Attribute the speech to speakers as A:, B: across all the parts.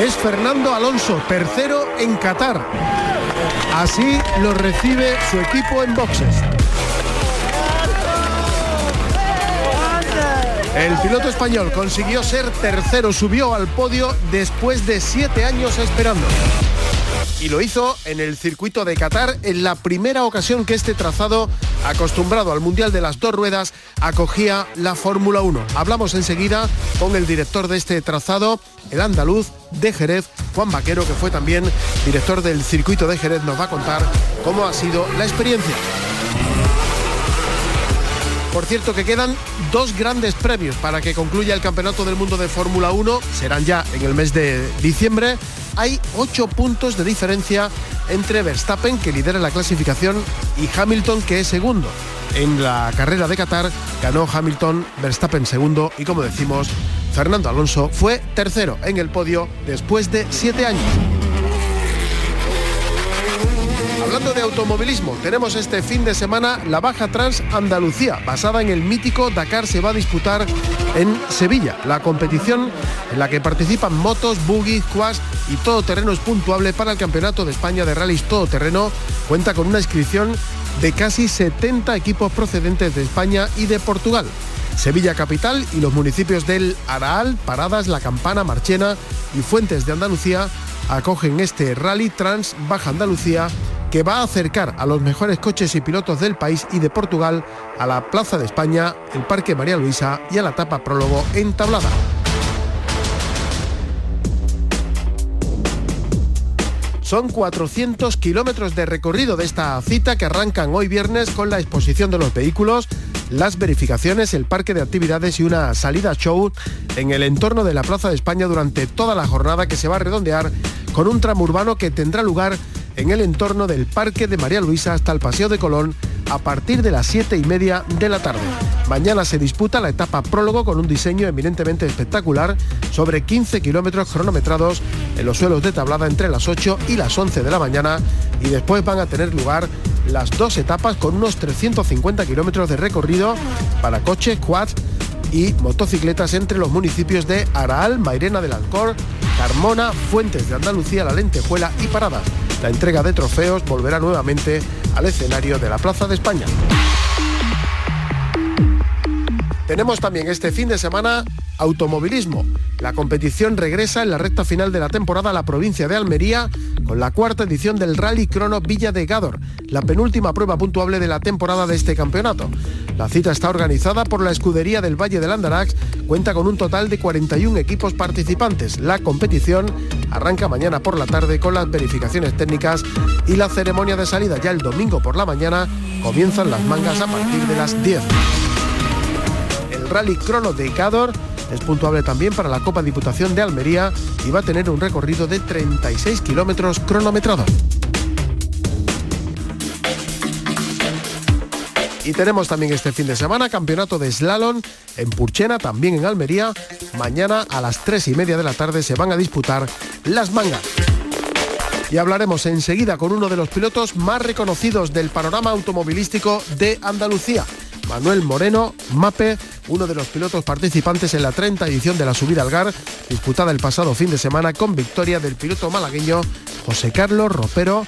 A: Es Fernando Alonso, tercero en Qatar. Así lo recibe su equipo en boxes. El piloto español consiguió ser tercero, subió al podio después de siete años esperando y lo hizo en el circuito de Qatar en la primera ocasión que este trazado, acostumbrado al Mundial de las dos ruedas, acogía la Fórmula 1. Hablamos enseguida con el director de este trazado, el andaluz de Jerez, Juan Vaquero, que fue también director del circuito de Jerez, nos va a contar cómo ha sido la experiencia. Por cierto que quedan dos grandes premios para que concluya el Campeonato del Mundo de Fórmula 1. Serán ya en el mes de diciembre. Hay ocho puntos de diferencia entre Verstappen, que lidera la clasificación, y Hamilton, que es segundo. En la carrera de Qatar ganó Hamilton, Verstappen segundo y como decimos, Fernando Alonso fue tercero en el podio después de siete años. Hablando de automovilismo, tenemos este fin de semana la Baja Trans Andalucía, basada en el mítico Dakar, se va a disputar en Sevilla. La competición en la que participan motos, buggy, quads y todo terreno es puntuable para el Campeonato de España de Rallys Todoterreno. Cuenta con una inscripción de casi 70 equipos procedentes de España y de Portugal. Sevilla Capital y los municipios del Araal, Paradas, La Campana, Marchena y Fuentes de Andalucía acogen este Rally Trans Baja Andalucía que va a acercar a los mejores coches y pilotos del país y de Portugal a la Plaza de España, el Parque María Luisa y a la etapa prólogo en Tablada. Son 400 kilómetros de recorrido de esta cita que arrancan hoy viernes con la exposición de los vehículos, las verificaciones, el parque de actividades y una salida show en el entorno de la Plaza de España durante toda la jornada que se va a redondear con un tramo urbano que tendrá lugar en el entorno del Parque de María Luisa hasta el Paseo de Colón a partir de las 7 y media de la tarde. Mañana se disputa la etapa prólogo con un diseño eminentemente espectacular sobre 15 kilómetros cronometrados en los suelos de tablada entre las 8 y las 11 de la mañana y después van a tener lugar las dos etapas con unos 350 kilómetros de recorrido para coches, quads y motocicletas entre los municipios de Araal, Mairena del Alcor, Carmona, Fuentes de Andalucía, La Lentejuela y Paradas. La entrega de trofeos volverá nuevamente al escenario de la Plaza de España. Tenemos también este fin de semana automovilismo. La competición regresa en la recta final de la temporada a la provincia de Almería con la cuarta edición del Rally Crono Villa de Gador, la penúltima prueba puntuable de la temporada de este campeonato. La cita está organizada por la escudería del Valle del Andarax, cuenta con un total de 41 equipos participantes. La competición arranca mañana por la tarde con las verificaciones técnicas y la ceremonia de salida ya el domingo por la mañana comienzan las mangas a partir de las 10. El Rally Crono de Gador es puntuable también para la Copa Diputación de Almería y va a tener un recorrido de 36 kilómetros cronometrados. Y tenemos también este fin de semana campeonato de slalom en Purchena, también en Almería. Mañana a las 3 y media de la tarde se van a disputar las mangas. Y hablaremos enseguida con uno de los pilotos más reconocidos del panorama automovilístico de Andalucía. Manuel Moreno, MAPE, uno de los pilotos participantes en la 30 edición de la subida al GAR, disputada el pasado fin de semana con victoria del piloto malagueño José Carlos Ropero.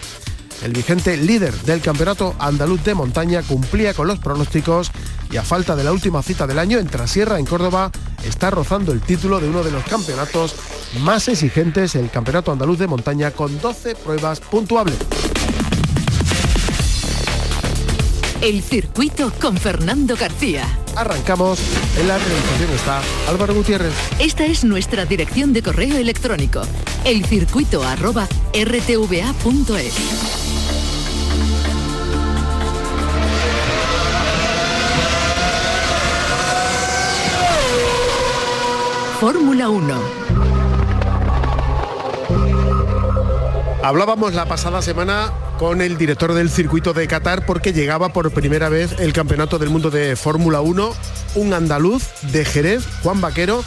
A: El vigente líder del campeonato andaluz de montaña cumplía con los pronósticos y a falta de la última cita del año en Trasierra, en Córdoba, está rozando el título de uno de los campeonatos más exigentes, el Campeonato Andaluz de Montaña, con 12 pruebas puntuables.
B: El circuito con Fernando García.
A: Arrancamos. En la realización está Álvaro Gutiérrez.
B: Esta es nuestra dirección de correo electrónico. elcircuito@rtva.es. Fórmula 1.
A: Hablábamos la pasada semana con el director del circuito de Qatar porque llegaba por primera vez el Campeonato del Mundo de Fórmula 1, un andaluz de Jerez, Juan Vaquero.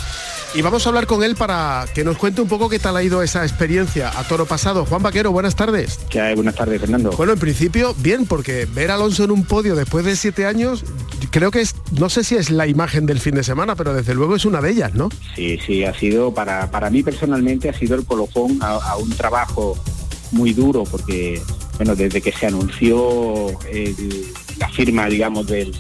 A: Y vamos a hablar con él para que nos cuente un poco qué tal ha ido esa experiencia a toro pasado. Juan Vaquero, buenas tardes.
C: ¿Qué hay? Buenas tardes, Fernando.
A: Bueno, en principio, bien, porque ver a Alonso en un podio después de siete años, creo que es, no sé si es la imagen del fin de semana, pero desde luego es una de ellas, ¿no?
C: Sí, sí, ha sido, para, para mí personalmente, ha sido el colofón a un trabajo muy duro porque, bueno, desde que se anunció la firma, digamos, del,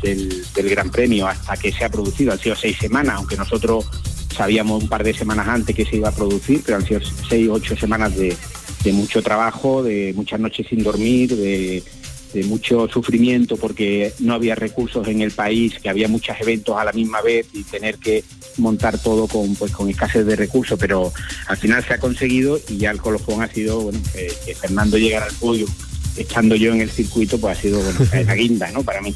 C: Gran Premio hasta que se ha producido, han sido seis semanas, aunque nosotros sabíamos un par de semanas antes que se iba a producir, pero han sido seis, ocho semanas de, de mucho trabajo, de muchas noches sin dormir, de de mucho sufrimiento porque no había recursos en el país, que había muchos eventos a la misma vez y tener que montar todo con pues con escasez de recursos, pero al final se ha conseguido y ya el colofón ha sido bueno, que Fernando llegara al podio estando yo en el circuito, pues ha sido bueno, la guinda, ¿no? Para mí.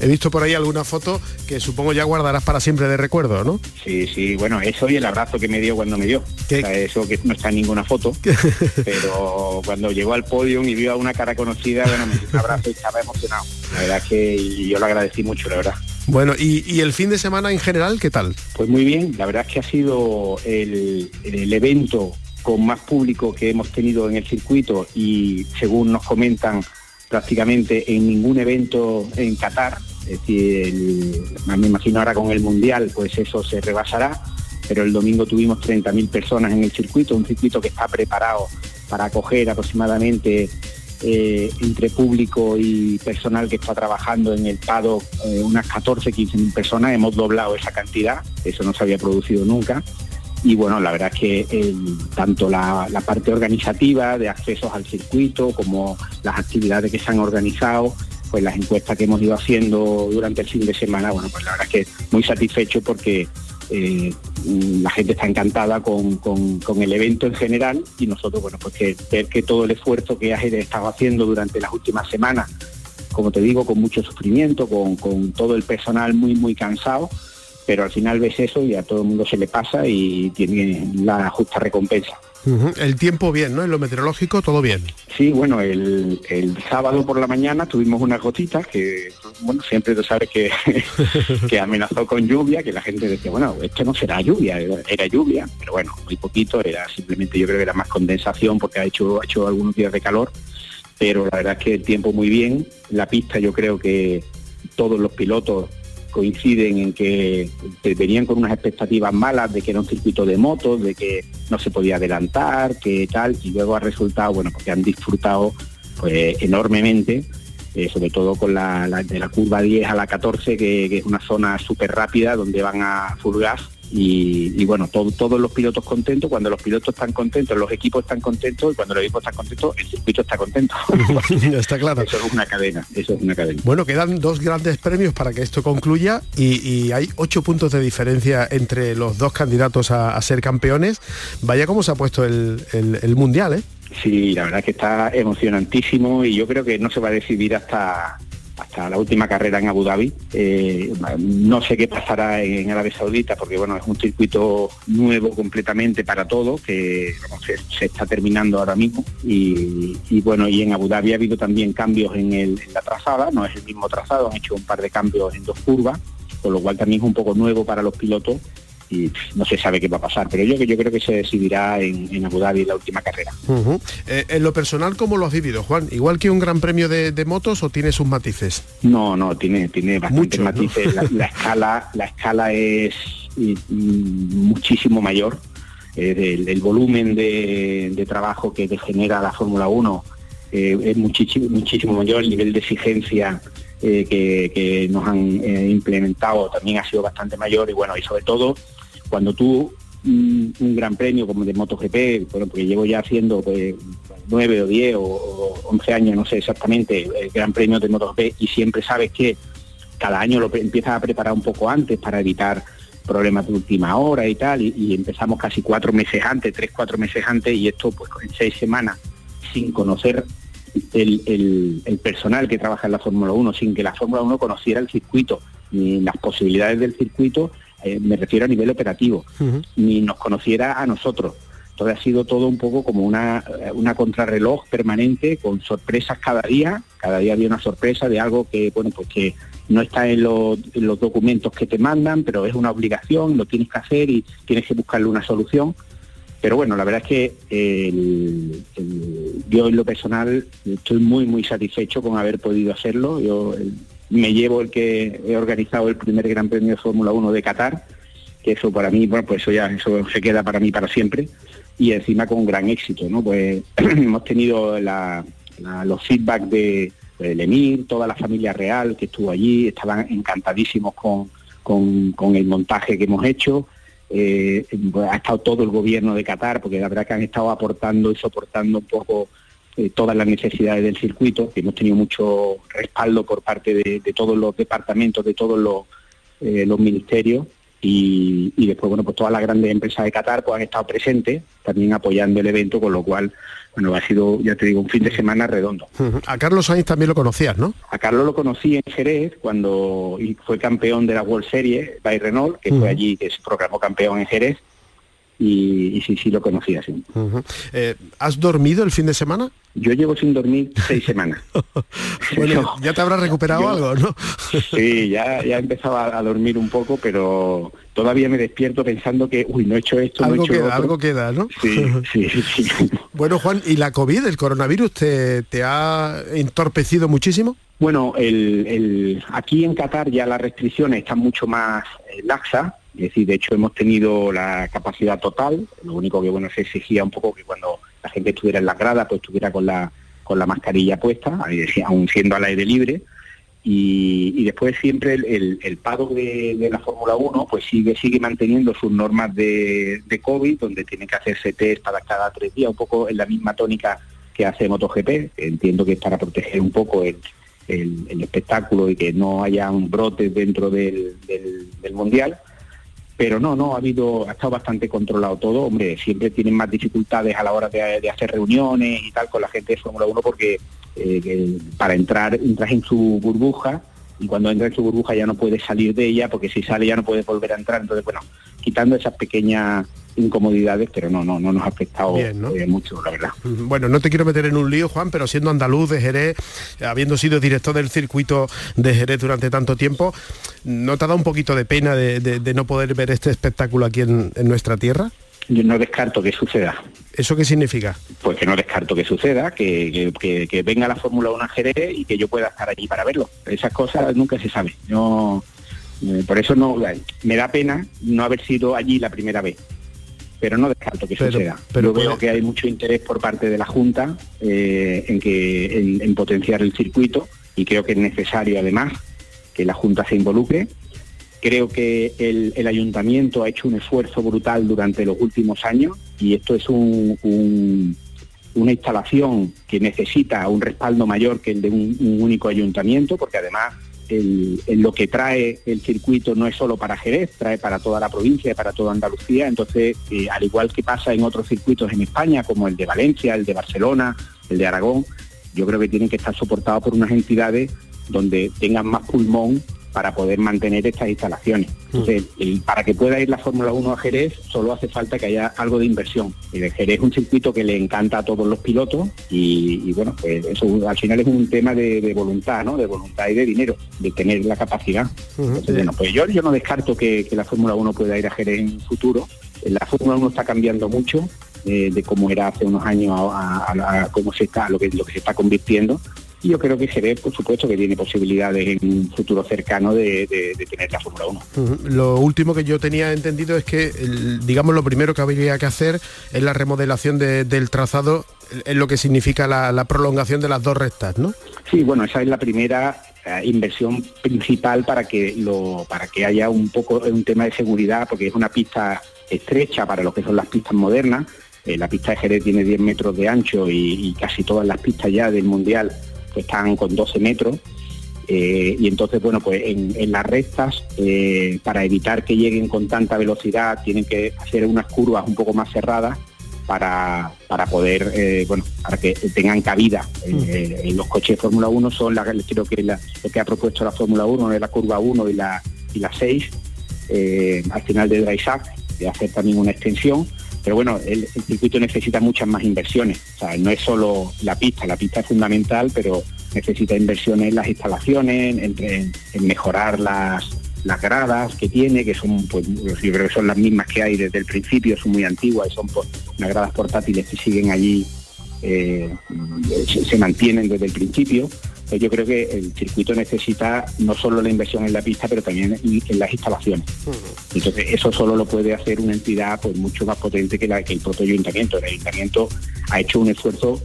A: He visto por ahí alguna foto que supongo ya guardarás para siempre de recuerdo, ¿no?
C: Sí, sí, bueno, eso y el abrazo que me dio cuando me dio. eso que no está en ninguna foto, pero cuando llegó al podio y vio a una cara conocida, bueno, me dio un abrazo y estaba emocionado. La verdad es que yo lo agradecí mucho, la verdad.
A: Bueno, y, el fin de semana en general, ¿qué tal?
C: Pues muy bien, la verdad es que ha sido el, el evento con más público que hemos tenido en el circuito y según nos comentan prácticamente en ningún evento en Qatar, me imagino ahora con el Mundial pues eso se rebasará, pero el domingo tuvimos 30.000 personas en el circuito, un circuito que está preparado para acoger aproximadamente eh, entre público y personal que está trabajando en el PADO eh, unas 14, 15 mil personas, hemos doblado esa cantidad, eso no se había producido nunca y bueno, la verdad es que tanto la, parte organizativa de accesos al circuito como las actividades que se han organizado, pues las encuestas que hemos ido haciendo durante el fin de semana, bueno, pues la verdad es que muy satisfecho porque eh, la gente está encantada con, el evento en general y nosotros, bueno, pues que ver que todo el esfuerzo que has estado haciendo durante las últimas semanas, como te digo, con mucho sufrimiento, con, con todo el personal muy, muy cansado, pero al final ves eso y a todo el mundo se le pasa y tiene la justa recompensa.
A: El tiempo bien, ¿no? En lo meteorológico todo bien.
C: Sí, bueno, el, sábado por la mañana tuvimos unas gotitas que, bueno, siempre tú sabes que, que amenazó con lluvia, que la gente decía, bueno, esto no será lluvia, era lluvia, pero bueno, muy poquito, era simplemente yo creo que era más condensación porque ha hecho, ha hecho algunos días de calor, pero la verdad es que el tiempo muy bien, la pista yo creo que todos los pilotos coinciden en que venían con unas expectativas malas de que era un circuito de motos, de que no se podía adelantar, que tal, y luego ha resultado, bueno, porque han disfrutado pues enormemente, eh, sobre todo con la, de la curva 10 a la 14, que, que es una zona súper rápida donde van a full gas y, bueno, todos los pilotos contentos, cuando los pilotos están contentos, los equipos están contentos y cuando los equipos están contentos, el circuito está contento.
A: está claro.
C: Eso es una cadena, eso es una cadena.
A: Bueno, quedan dos grandes premios para que esto concluya y, hay ocho puntos de diferencia entre los dos candidatos a, ser campeones. Vaya cómo se ha puesto el, el Mundial, ¿eh?
C: Sí, la verdad es que está emocionantísimo y yo creo que no se va a decidir hasta hasta la última carrera en Abu Dhabi. Eh, no sé qué pasará en Arabia Saudita porque bueno, es un circuito nuevo completamente para todo, que se, está terminando ahora mismo. Y, bueno, y en Abu Dhabi ha habido también cambios en, en la trazada, no es el mismo trazado, han hecho un par de cambios en dos curvas, con lo cual también es un poco nuevo para los pilotos y no se sabe qué va a pasar. Pero yo, yo creo que se decidirá en, Abu Dhabi la última carrera.
A: Eh, en lo personal, ¿cómo lo has vivido, Juan? ¿Igual que un gran premio de, motos o tiene sus matices?
C: No, no, tiene, tiene bastantes matices. La, escala, la escala es muchísimo mayor. Eh, el, volumen de, trabajo que genera la Fórmula 1 eh, es muchísimo, muchísimo mayor, el nivel de exigencia que, nos han implementado también ha sido bastante mayor y bueno, y sobre todo cuando tú un, gran premio como de MotoGP, bueno, porque llevo ya haciendo pues, o diez o, once años, no sé exactamente, el gran premio de MotoGP y siempre sabes que cada año lo empiezas a preparar un poco antes para evitar problemas de última hora y tal, y, empezamos casi cuatro meses antes, tres, cuatro meses antes, y esto pues en seis semanas, sin conocer el, el personal que trabaja en la Fórmula 1, sin que la Fórmula 1 conociera el circuito ni las posibilidades del circuito, eh, me refiero a nivel operativo, ni nos conociera a nosotros. Entonces ha sido todo un poco como una, una contrarreloj permanente con sorpresas cada día. Cada día había una sorpresa de algo que, bueno, pues que no está en los, documentos que te mandan, pero es una obligación, lo tienes que hacer y tienes que buscarle una solución. Pero bueno, la verdad es que yo en lo personal estoy muy, muy satisfecho con haber podido hacerlo. Yo me llevo el que he organizado el primer Gran Premio de Fórmula 1 de Qatar, que eso para mí, bueno, pues eso ya eso se queda para mí para siempre y encima con gran éxito, ¿no? Pues hemos tenido los feedback de, del emir, toda la familia real que estuvo allí, estaban encantadísimos con, con, el montaje que hemos hecho. Eh, pues ha estado todo el gobierno de Qatar, porque la verdad que han estado aportando y soportando un poco eh, todas las necesidades del circuito, que hemos tenido mucho respaldo por parte de, todos los departamentos, de todos los, eh, los ministerios y, después, bueno, pues todas las grandes empresas de Qatar pues han estado presentes, también apoyando el evento, con lo cual, bueno, ha sido, ya te digo, un fin de semana redondo.
A: A Carlos Sainz también lo conocías, ¿no?
C: A Carlos lo conocí en Jerez, cuando fue campeón de la World Series by Renault, que fue allí, que se proclamó campeón en Jerez, y, sí, sí lo conocía, sí.
A: Eh, ¿Has dormido el fin de semana?
C: Yo llevo sin dormir seis semanas.
A: bueno, ya te habrás recuperado algo, ¿no?
C: sí, ya, ya he empezado a, dormir un poco, pero todavía me despierto pensando que, uy, no he hecho esto,
A: algo
C: no he hecho
A: queda, Algo queda, ¿no?
C: Sí, sí, sí.
A: bueno, Juan, ¿y la COVID, el coronavirus, te, te ha entorpecido muchísimo?
C: Bueno, el, el, aquí en Qatar ya las restricciones están mucho más eh, laxas, es decir, de hecho hemos tenido la capacidad total, lo único que bueno se exigía un poco que cuando la gente estuviera en la grada, pues estuviera con la, con la mascarilla puesta, aún siendo al aire libre. Y, después siempre el, el, pago de, la Fórmula 1 pues sigue sigue manteniendo sus normas de, de, COVID, donde tiene que hacerse test para cada tres días, un poco en la misma tónica que hace MotoGP. Entiendo que es para proteger un poco el, el, espectáculo y que no haya un brote dentro del, del Mundial pero no, no, ha habido, ha estado bastante controlado todo, hombre, siempre tienen más dificultades a la hora de, hacer reuniones y tal con la gente de Fórmula 1 porque eh, para entrar, entras en su burbuja y cuando entras en su burbuja ya no puedes salir de ella porque si sale ya no puedes volver a entrar, entonces bueno, quitando esas pequeñas incomodidades, pero no, no, no nos ha afectado eh, mucho, la verdad.
A: Bueno, no te quiero meter en un lío, Juan, pero siendo andaluz de Jerez, habiendo sido director del circuito de Jerez durante tanto tiempo, ¿no te ha dado un poquito de pena de, no poder ver este espectáculo aquí en, nuestra tierra?
C: Yo no descarto que suceda.
A: ¿Eso qué significa?
C: Pues que no descarto que suceda, que, que, venga la Fórmula 1 a Jerez y que yo pueda estar allí para verlo. Esas cosas nunca se sabe. Yo, eh, por eso no me da pena no haber sido allí la primera vez pero no descarto que suceda. Pero veo que hay mucho interés por parte de la Junta eh, en, que, en, potenciar el circuito y creo que es necesario además que la Junta se involucre. Creo que el, ayuntamiento ha hecho un esfuerzo brutal durante los últimos años y esto es una instalación que necesita un respaldo mayor que el de un único ayuntamiento, porque además el, lo que trae el circuito no es solo para Jerez, trae para toda la provincia y para toda Andalucía. Entonces, eh, al igual que pasa en otros circuitos en España, como el de Valencia, el de Barcelona, el de Aragón, yo creo que tienen que estar soportados por unas entidades donde tengan más pulmón para poder mantener estas instalaciones. Entonces, para que pueda ir la Fórmula 1 a Jerez, solo hace falta que haya algo de inversión. Y de Jerez es un circuito que le encanta a todos los pilotos y, bueno, pues eso al final es un tema de, voluntad, ¿no? De voluntad y de dinero, de tener la capacidad. Entonces, bueno, pues yo, yo no descarto que, la Fórmula 1 pueda ir a Jerez en futuro. La Fórmula 1 está cambiando mucho eh, de cómo era hace unos años a, cómo se está, lo que, lo que se está convirtiendo y yo creo que Jerez, por supuesto, que tiene posibilidades en un futuro cercano de, tener la Fórmula 1.
A: Lo último que yo tenía entendido es que, digamos, lo primero que habría que hacer es la remodelación del trazado, en lo que significa la, prolongación de las dos rectas, ¿no?
C: Sí, bueno, esa es la primera eh, inversión principal para que lo para que haya un poco un tema de seguridad porque es una pista estrecha para lo que son las pistas modernas eh, la pista de Jerez tiene 10 metros de ancho y, casi todas las pistas ya del mundial están con 12 metros. Eh, y entonces, bueno, pues en, las rectas, eh, para evitar que lleguen con tanta velocidad, tienen que hacer unas curvas un poco más cerradas para, para poder, eh, bueno, para que tengan cabida. en los coches de Fórmula 1 son las, creo que lo que ha propuesto la Fórmula 1 es la curva 1 y la, y la 6, al final de Dry de hacer también una extensión. Pero bueno, el, circuito necesita muchas más inversiones. O sea, no es solo la pista, la pista es fundamental, pero necesita inversiones en las instalaciones, en, mejorar las, las gradas que tiene, que son, pues, yo creo que son las mismas que hay desde el principio, son muy antiguas y son pues, unas gradas portátiles que siguen allí, eh, se, mantienen desde el principio. Pues yo creo que el circuito necesita no solo la inversión en la pista, pero también en, las instalaciones. Entonces eso solo lo puede hacer una entidad pues mucho más potente que, la, que el propio ayuntamiento. El ayuntamiento ha hecho un esfuerzo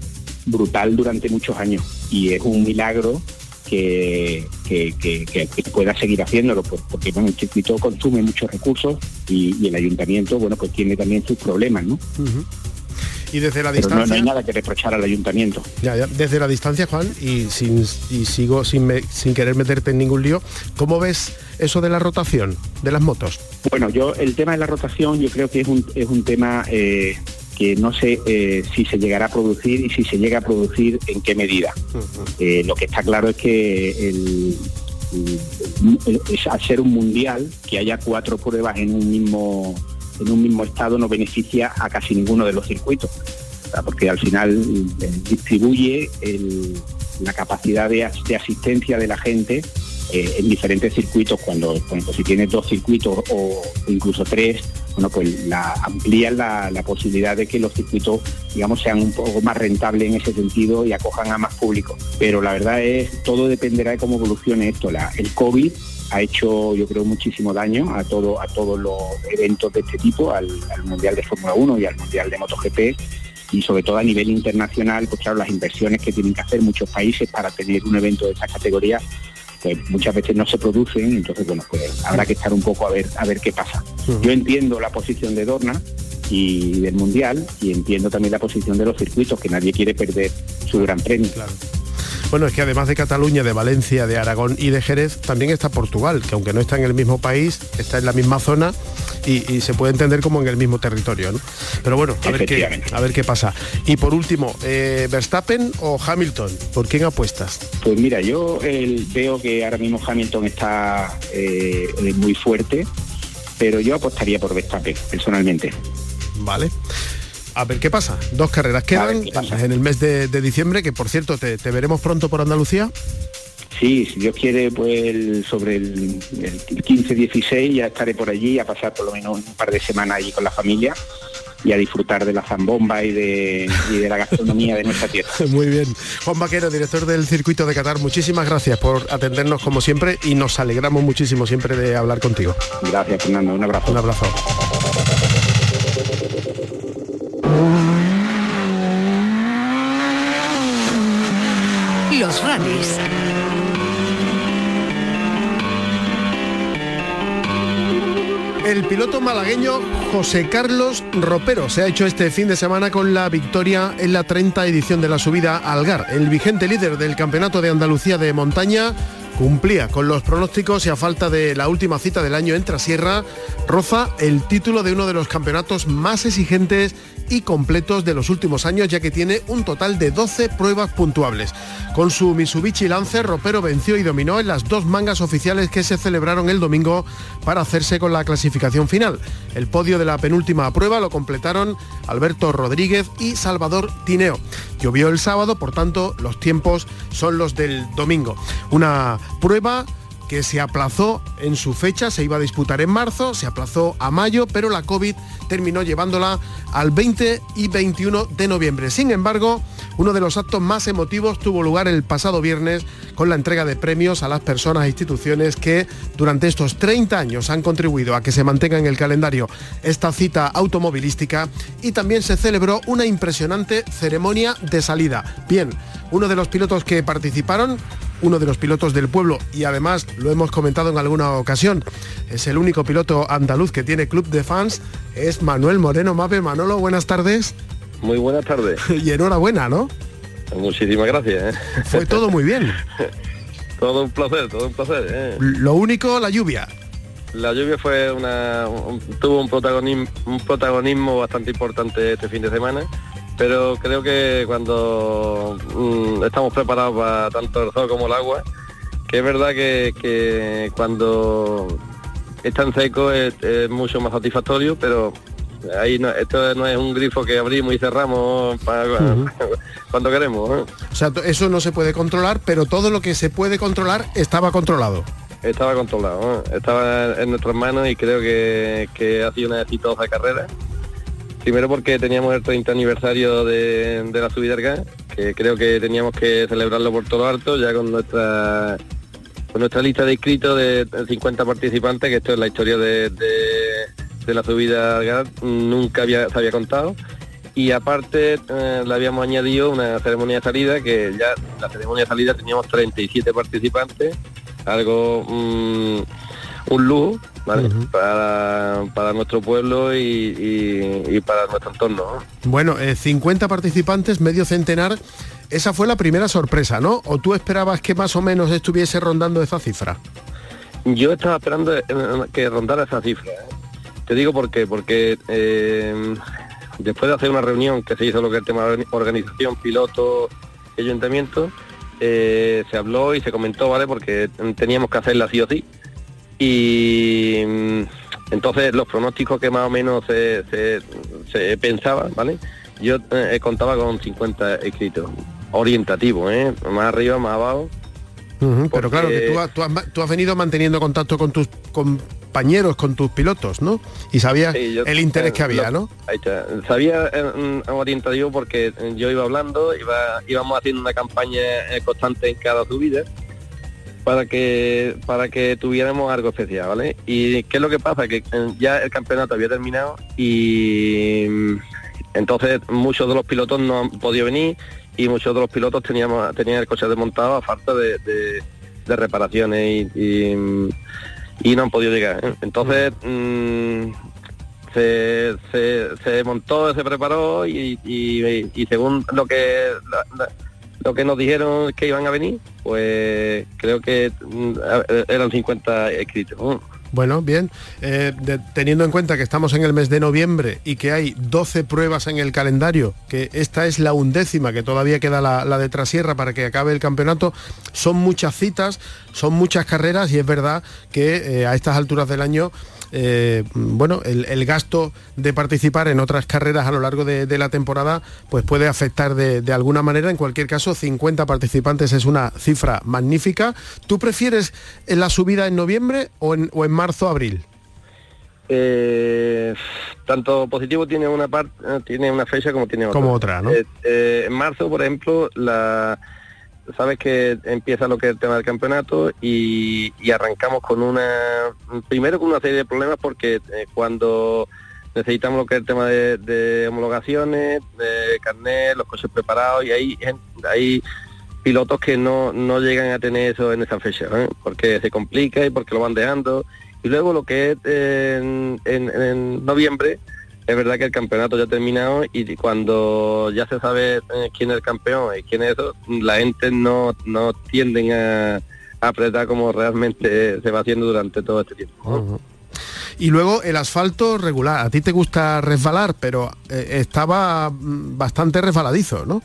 C: brutal durante muchos años y es un milagro que, pueda seguir haciéndolo, porque bueno, el circuito consume muchos recursos y, el ayuntamiento, bueno, pues tiene también sus problemas, ¿no?
A: Y desde la distancia...
C: no, hay nada que reprochar al ayuntamiento.
A: Ya, ya. Desde la distancia, Juan, y, sin, y sigo sin, sin querer meterte en ningún lío, ¿cómo ves eso de la rotación de las motos?
C: Bueno, yo el tema de la rotación yo creo que es un, es un tema eh, que no sé eh, si se llegará a producir y si se llega a producir en qué medida. Eh, lo que está claro es que el, al ser un mundial, que haya cuatro pruebas en un mismo en un mismo estado no beneficia a casi ninguno de los circuitos, porque al final eh, distribuye la capacidad de, asistencia de la gente en diferentes circuitos cuando, cuando si tienes dos circuitos o incluso tres bueno, pues la, amplían la, posibilidad de que los circuitos, digamos, sean un poco más rentables en ese sentido y acojan a más público. Pero la verdad es, todo dependerá de cómo evolucione esto. La, el COVID ha hecho, yo creo, muchísimo daño a, todo, a todos los eventos de este tipo, al, Mundial de Fórmula 1 y al Mundial de MotoGP y sobre todo a nivel internacional, pues claro, las inversiones que tienen que hacer muchos países para tener un evento de esta categoría pues muchas veces no se producen, entonces bueno, pues habrá que estar un poco a ver a ver qué pasa. Yo entiendo la posición de Dorna y del Mundial y entiendo también la posición de los circuitos, que nadie quiere perder su gran premio.
A: Bueno, es que además de Cataluña, de Valencia, de Aragón y de Jerez, también está Portugal, que aunque no está en el mismo país, está en la misma zona y, se puede entender como en el mismo territorio. ¿no? Pero bueno, a ver, qué, a ver qué pasa. Y por último, eh, ¿Verstappen o Hamilton? ¿Por quién apuestas?
C: Pues mira, yo veo que ahora mismo Hamilton está eh, muy fuerte, pero yo apostaría por Verstappen, personalmente.
A: Vale a ver qué pasa. Dos carreras quedan en el mes de, diciembre, que por cierto, te, veremos pronto por Andalucía.
C: Sí, si Dios quiere, pues sobre el, 15-16 ya estaré por allí a pasar por lo menos un par de semanas allí con la familia y a disfrutar de la zambomba y de, y de la gastronomía de nuestra tierra.
A: Muy bien. Juan Vaquero, director del Circuito de Qatar, muchísimas gracias por atendernos como siempre y nos alegramos muchísimo siempre de hablar contigo.
C: Gracias, Fernando. Un abrazo.
A: Un abrazo.
B: Los rallies.
A: El piloto malagueño José Carlos Ropero se ha hecho este fin de semana con la victoria en la 30 edición de la subida Algar. El vigente líder del Campeonato de Andalucía de Montaña cumplía con los pronósticos y a falta de la última cita del año en Trasierra, roza el título de uno de los campeonatos más exigentes y completos de los últimos años, ya que tiene un total de 12 pruebas puntuables. Con su Mitsubishi Lancer, Ropero venció y dominó en las dos mangas oficiales que se celebraron el domingo para hacerse con la clasificación final. El podio de la penúltima prueba lo completaron Alberto Rodríguez y Salvador Tineo. Llovió el sábado, por tanto, los tiempos son los del domingo. Una prueba que se aplazó en su fecha, se iba a disputar en marzo, se aplazó a mayo, pero la COVID terminó llevándola al 20 y 21 de noviembre. Sin embargo, uno de los actos más emotivos tuvo lugar el pasado viernes con la entrega de premios a las personas e instituciones que durante estos 30 años han contribuido a que se mantenga en el calendario esta cita automovilística y también se celebró una impresionante ceremonia de salida. Bien, uno de los pilotos que participaron uno de los pilotos del pueblo y además lo hemos comentado en alguna ocasión, es el único piloto andaluz que tiene club de fans, es Manuel Moreno Mape. Manolo, buenas tardes.
D: Muy buenas tardes.
A: y enhorabuena, ¿no?
D: Muchísimas gracias. ¿eh?
A: Fue todo muy bien.
D: todo un placer, todo un placer. ¿eh?
A: Lo único, la lluvia.
D: La lluvia fue una, tuvo un protagonismo, un protagonismo bastante importante este fin de semana pero creo que cuando mm, estamos preparados para tanto el sol como el agua, que es verdad que, cuando está en seco es, es mucho más satisfactorio, pero ahí no, esto no es un grifo que abrimos y cerramos para, cuando queremos. ¿eh?
A: O sea, eso no se puede controlar, pero todo lo que se puede controlar estaba controlado.
D: Estaba controlado, ¿eh? estaba en nuestras manos y creo que, que ha sido una exitosa carrera. Primero porque teníamos el 30 aniversario de, la subida al gas, que creo que teníamos que celebrarlo por todo lo alto, ya con nuestra con nuestra lista de inscritos de 50 participantes, que esto es la historia de, de- la subida al gas, nunca había, se había contado. Y aparte eh, le habíamos añadido una ceremonia de salida, que ya la ceremonia de salida teníamos 37 participantes, algo mm, un lujo ¿vale? para, para nuestro pueblo y, y- y para nuestro entorno. ¿no?
A: Bueno, eh, 50 participantes, medio centenar. Esa fue la primera sorpresa, ¿no? ¿O tú esperabas que más o menos estuviese rondando esa cifra?
D: Yo estaba esperando eh, que rondara esa cifra. ¿eh? Te digo por qué, porque eh, después de hacer una reunión que se hizo lo que el tema de organización, piloto ayuntamiento, eh, se habló y se comentó, ¿vale? Porque teníamos que hacerla sí o sí. Y entonces los pronósticos que más o menos se, se, se pensaba, ¿vale? Yo eh, contaba con 50 escritos, orientativos, ¿eh? Más arriba, más abajo.
A: Pero
D: Porque-
A: claro, que tú, has- tú has, ma- tú has venido manteniendo contacto con tus compañeros, con tus pilotos, ¿no? Y sabías
D: Sí, yo-
A: el interés que
D: eh,
A: había,
D: lo-
A: ¿no?
D: Ahí está. Sabía eh, mm, orientativo porque eh, yo iba hablando, iba, íbamos haciendo una campaña eh, constante en cada subida para que para que tuviéramos algo especial, ¿vale? Y qué es lo que pasa que eh, ya el campeonato había terminado y mm, entonces muchos de los pilotos no han podido venir y muchos de los pilotos teníamos tenían el coche desmontado a falta de, de- de reparaciones y, y, mm, y no han podido llegar. ¿eh? Entonces mm, se, se, se montó, se preparó y, y- y según lo que la- la- lo que nos dijeron que iban a venir, pues creo que mm, a- eran 50 escritos. ¿no?
A: Bueno, bien. Eh, teniendo en cuenta que estamos en el mes de noviembre y que hay 12 pruebas en el calendario, que esta es la undécima, que todavía queda la, la de Trasierra para que acabe el campeonato, son muchas citas, son muchas carreras y es verdad que eh, a estas alturas del año eh, bueno, el, el gasto de participar en otras carreras a lo largo de, de la temporada pues puede afectar de, de alguna manera. En cualquier caso, 50 participantes es una cifra magnífica. ¿Tú prefieres la subida en noviembre o en, o en marzo, abril?
D: Eh, tanto positivo tiene una parte, tiene una fecha como tiene otra.
A: Como otra, ¿no?
D: Eh, eh, en marzo, por ejemplo, la sabes que empieza lo que es el tema del campeonato y, y arrancamos con una primero con una serie de problemas porque eh, cuando necesitamos lo que es el tema de, de homologaciones, de carnet, los coches preparados y hay hay pilotos que no, no llegan a tener eso en esa fecha, ¿eh? porque se complica y porque lo van dejando. Y luego lo que es en, en- en noviembre, es verdad que el campeonato ya ha terminado y cuando ya se sabe eh, quién es el campeón y quién es eso, la gente no, no tienden a, a apretar como realmente se va haciendo durante todo este tiempo. ¿no?
A: Y luego el asfalto regular. A ti te gusta resbalar, pero eh, estaba mm, bastante resbaladizo, ¿no?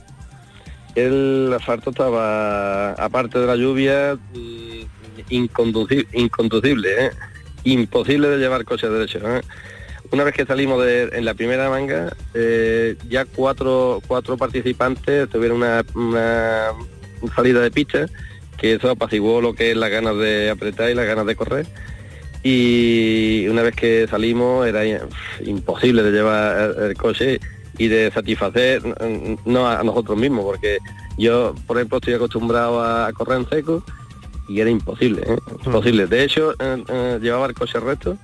D: El asfalto estaba, aparte de la lluvia, mm, inconduci- inconducible, ¿eh? imposible de llevar coche derecho. ¿eh? Una vez que salimos de, en la primera manga, eh, ya cuatro, cuatro participantes tuvieron una, una salida de pista, que eso apaciguó lo que es las ganas de apretar y las ganas de correr. Y una vez que salimos era imposible de llevar el, coche y de satisfacer mm, no a nosotros mismos, porque yo, por ejemplo, estoy acostumbrado a correr en seco y era imposible, ¿eh? imposible. De hecho, eh, llevaba el coche recto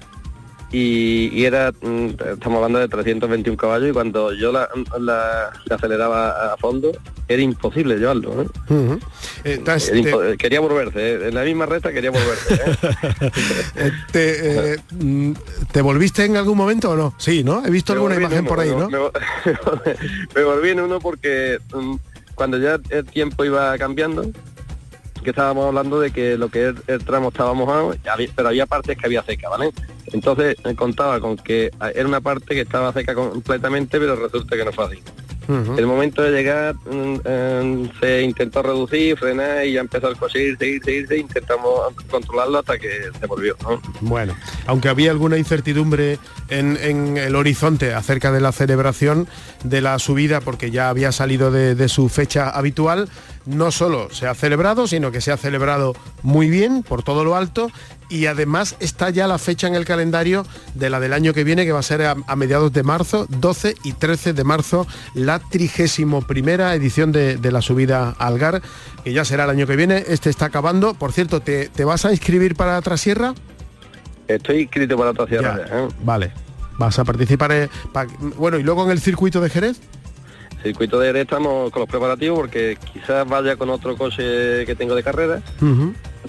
D: y, y era, mm, estamos hablando de 321 caballos y cuando yo la, la- la aceleraba a fondo era imposible llevarlo. ¿eh?
A: Ujú. Eh, te-
D: impo- quería volverse, ¿eh? en la misma recta quería volverse. ¿eh?
A: eh, te, eh, mm, ¿te volviste en algún momento o no? Sí, ¿no? He visto
D: Me
A: alguna imagen
D: uno,
A: por ahí,
D: me-
A: ¿no?
D: Me, me volví en uno porque mm, cuando ya el tiempo iba cambiando, que estábamos hablando de que lo que es el tramo estaba mojado, pero había partes que había seca, ¿vale? Entonces eh, contaba con que ah, era una parte que estaba seca completamente, pero resulta que no fue así. En el momento de llegar mm, em, se intentó reducir, frenar y ya empezó el coche a seguir, seguirse, intentamos controlarlo hasta que se volvió.
A: Bueno, aunque había alguna incertidumbre en, el horizonte acerca de la celebración de la subida, porque ya había salido de su fecha habitual, no solo se ha celebrado, sino que se ha celebrado muy bien por todo lo alto y además está ya la fecha en el calendario de la del año que viene, que va a ser a, mediados de marzo, 12 y 13 de marzo, la trigésimo primera edición de, la subida al Gar, que ya será el año que viene. Este está acabando. Por cierto, ¿te, vas a inscribir para Trasierra?
D: Estoy inscrito para Trasierra. ¿eh?
A: Vale. Vas a participar, eh, bueno, y luego en el circuito de Jerez
D: circuito de Jerez estamos con los preparativos porque quizás vaya con otro coche que tengo de carrera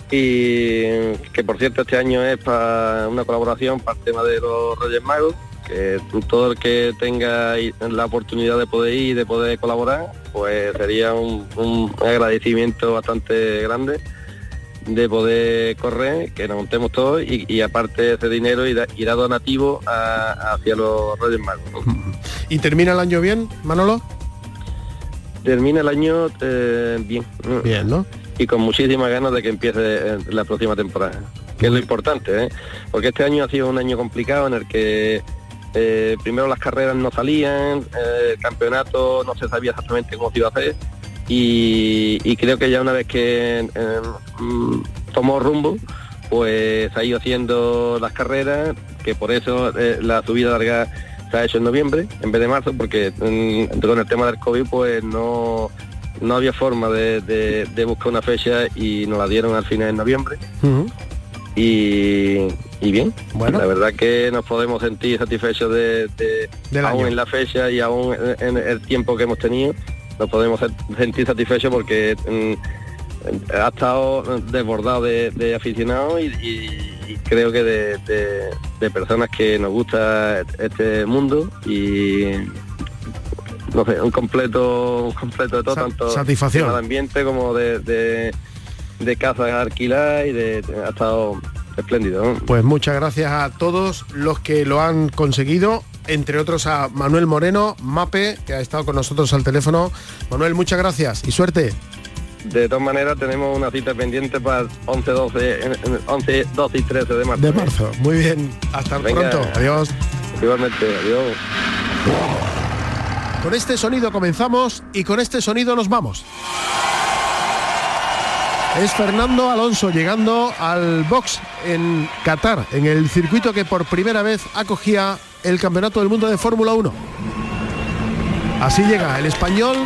D: y que por cierto este año es para una colaboración para el tema de los Reyes Magos que todo el que tenga la oportunidad de poder ir y de poder colaborar pues sería un, agradecimiento bastante grande de poder correr, que nos montemos todos y, aparte ese dinero irá, donativo hacia los Reyes Magos.
A: ¿Y termina el año bien, Manolo?
D: Termina el año eh, bien.
A: Bien, ¿no?
D: Y con muchísimas ganas de que empiece eh, la próxima temporada, que es lo importante, ¿eh? porque este año ha sido un año complicado en el que primero las carreras no salían, el campeonato no se sabía exactamente cómo se iba a hacer y, creo que ya una vez que mm, tomó rumbo, pues ha ido haciendo las carreras, que por eso la subida larga se ha hecho en noviembre en vez de marzo porque con el tema del COVID pues no, no había forma de, buscar una fecha y nos la dieron al final en noviembre. y, bien, bueno. la verdad que nos podemos sentir satisfechos de, aún en la fecha y aún en, el tiempo que hemos tenido, nos podemos sentir satisfechos porque mm, ha estado desbordado de, aficionados y creo que de, personas que nos gusta este mundo y no sé, un completo, un completo de todo, tanto
A: satisfacción.
D: de ambiente como de, de, de casa alquilar y de, ha estado espléndido.
A: Pues muchas gracias a todos los que lo han conseguido entre otros a Manuel Moreno, Mape, que ha estado con nosotros al teléfono. Manuel, muchas gracias y suerte.
D: De todas maneras tenemos una cita pendiente para 11, 12, 11, 12 y 13 de marzo.
A: De marzo, muy bien. Hasta pronto. Adiós.
D: Igualmente, adiós.
A: Con este sonido comenzamos y con este sonido nos vamos. Es Fernando Alonso llegando al box en Qatar, en el circuito que por primera vez acogía el Campeonato del Mundo de Fórmula 1. Así llega el español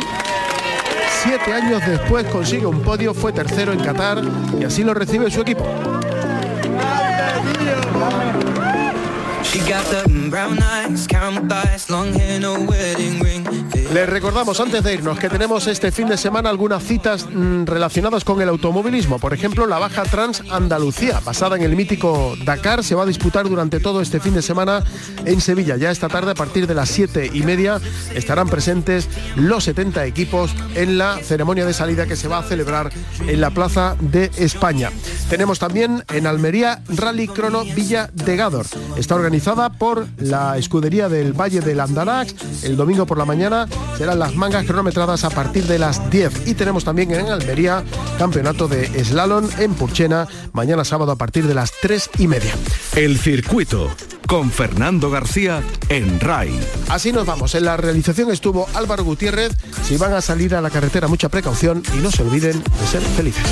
A: Siete años después consigue un podio, fue tercero en Qatar y así lo recibe su equipo. Les recordamos antes de irnos que tenemos este fin de semana algunas citas mm, relacionadas con el automovilismo. Por ejemplo, la Baja Trans Andalucía, basada en el mítico Dakar, se va a disputar durante todo este fin de semana en Sevilla. Ya esta tarde, a partir de las siete y media, estarán presentes los 70 equipos en la ceremonia de salida que se va a celebrar en la Plaza de España. Tenemos también en Almería Rally Crono Villa de Gador. Está organizada por la escudería del Valle del Andarax. El domingo por la mañana serán las mangas cronometradas a partir de las 10. Y tenemos también en Almería campeonato de slalom en Purchena mañana sábado a partir de las 3 y media.
E: El circuito con Fernando García en RAI.
A: Así nos vamos. En la realización estuvo Álvaro Gutiérrez. Si van a salir a la carretera, mucha precaución y no se olviden de ser felices.